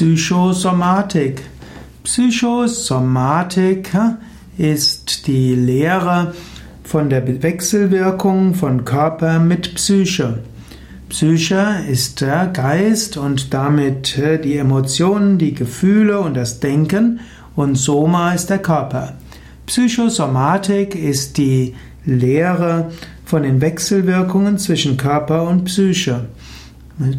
Psychosomatik. Psychosomatik ist die Lehre von der Wechselwirkung von Körper mit Psyche. Psyche ist der Geist und damit die Emotionen, die Gefühle und das Denken und Soma ist der Körper. Psychosomatik ist die Lehre von den Wechselwirkungen zwischen Körper und Psyche.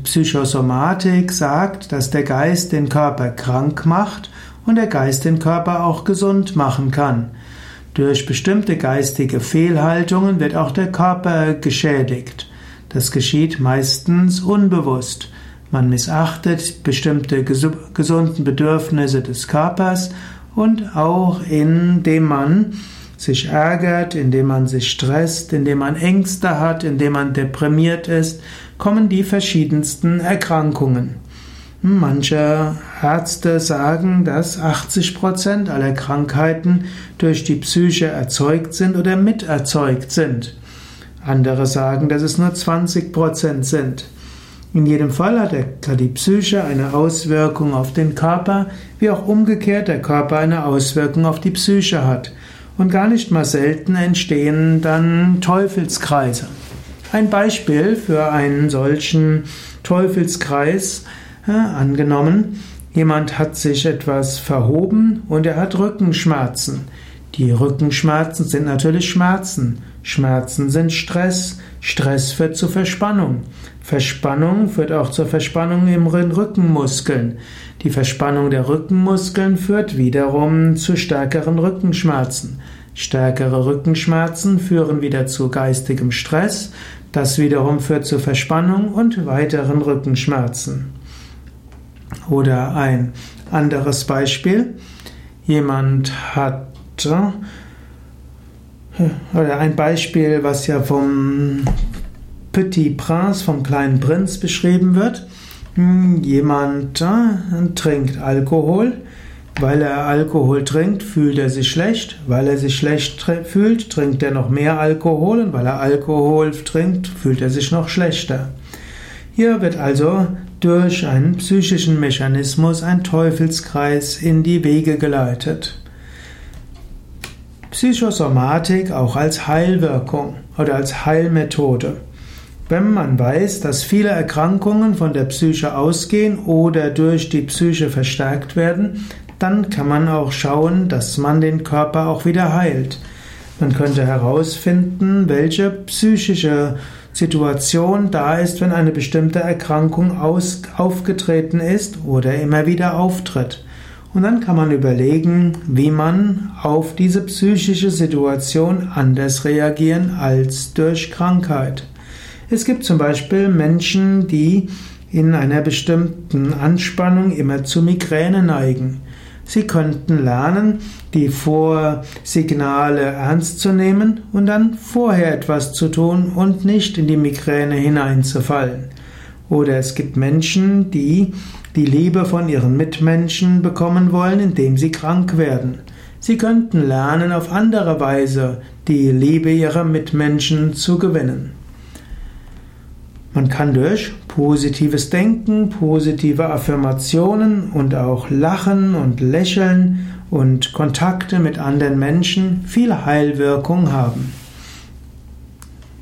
Psychosomatik sagt, dass der Geist den Körper krank macht und der Geist den Körper auch gesund machen kann. Durch bestimmte geistige Fehlhaltungen wird auch der Körper geschädigt. Das geschieht meistens unbewusst. Man missachtet bestimmte gesunden Bedürfnisse des Körpers und auch indem man sich ärgert, indem man sich stresst, indem man Ängste hat, indem man deprimiert ist, kommen die verschiedensten Erkrankungen. Manche Ärzte sagen, dass 80 Prozent aller Krankheiten durch die Psyche erzeugt sind oder miterzeugt sind. Andere sagen, dass es nur 20 Prozent sind. In jedem Fall hat die Psyche eine Auswirkung auf den Körper, wie auch umgekehrt der Körper eine Auswirkung auf die Psyche hat. Und gar nicht mal selten entstehen dann Teufelskreise. Ein Beispiel für einen solchen Teufelskreis ja, angenommen, jemand hat sich etwas verhoben und er hat Rückenschmerzen. Die Rückenschmerzen sind natürlich Schmerzen. Schmerzen sind Stress. Stress führt zu Verspannung. Verspannung führt auch zur Verspannung im Rückenmuskeln. Die Verspannung der Rückenmuskeln führt wiederum zu stärkeren Rückenschmerzen. Stärkere Rückenschmerzen führen wieder zu geistigem Stress. Das wiederum führt zu Verspannung und weiteren Rückenschmerzen. Oder ein anderes Beispiel. Jemand hat oder ein Beispiel, was ja vom Petit Prince, vom kleinen Prinz beschrieben wird. Hm, jemand trinkt Alkohol. Weil er Alkohol trinkt, fühlt er sich schlecht. Weil er sich schlecht fühlt, trinkt er noch mehr Alkohol. Und weil er Alkohol trinkt, fühlt er sich noch schlechter. Hier wird also durch einen psychischen Mechanismus ein Teufelskreis in die Wege geleitet. Psychosomatik auch als Heilwirkung oder als Heilmethode. Wenn man weiß, dass viele Erkrankungen von der Psyche ausgehen oder durch die Psyche verstärkt werden, dann kann man auch schauen, dass man den Körper auch wieder heilt. Man könnte herausfinden, welche psychische Situation da ist, wenn eine bestimmte Erkrankung aus, aufgetreten ist oder immer wieder auftritt. Und dann kann man überlegen, wie man auf diese psychische Situation anders reagieren als durch Krankheit. Es gibt zum Beispiel Menschen, die in einer bestimmten Anspannung immer zu Migräne neigen. Sie könnten lernen, die Vorsignale ernst zu nehmen und dann vorher etwas zu tun und nicht in die Migräne hineinzufallen. Oder es gibt Menschen, die die Liebe von ihren Mitmenschen bekommen wollen, indem sie krank werden. Sie könnten lernen, auf andere Weise die Liebe ihrer Mitmenschen zu gewinnen. Man kann durch positives Denken, positive Affirmationen und auch Lachen und Lächeln und Kontakte mit anderen Menschen viel Heilwirkung haben.